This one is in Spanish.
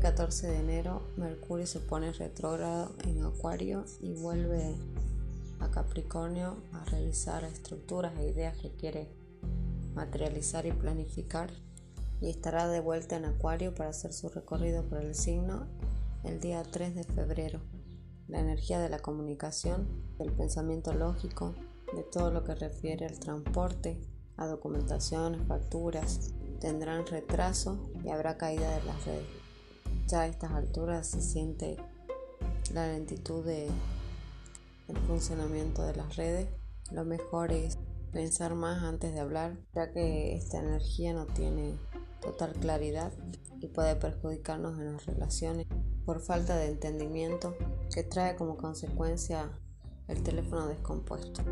14 de enero, Mercurio se pone retrógrado en Acuario y vuelve a Capricornio a realizar estructuras e ideas que quiere materializar y planificar y estará de vuelta en Acuario para hacer su recorrido por el signo el día 3 de febrero. La energía de la comunicación, del pensamiento lógico, de todo lo que refiere al transporte, a documentaciones, facturas, tendrán retraso y habrá caída de las redes. Ya a estas alturas se siente la lentitud del funcionamiento de las redes. Lo mejor es pensar más antes de hablar, ya que esta energía no tiene total claridad y puede perjudicarnos en las relaciones por falta de entendimiento que trae como consecuencia el teléfono descompuesto.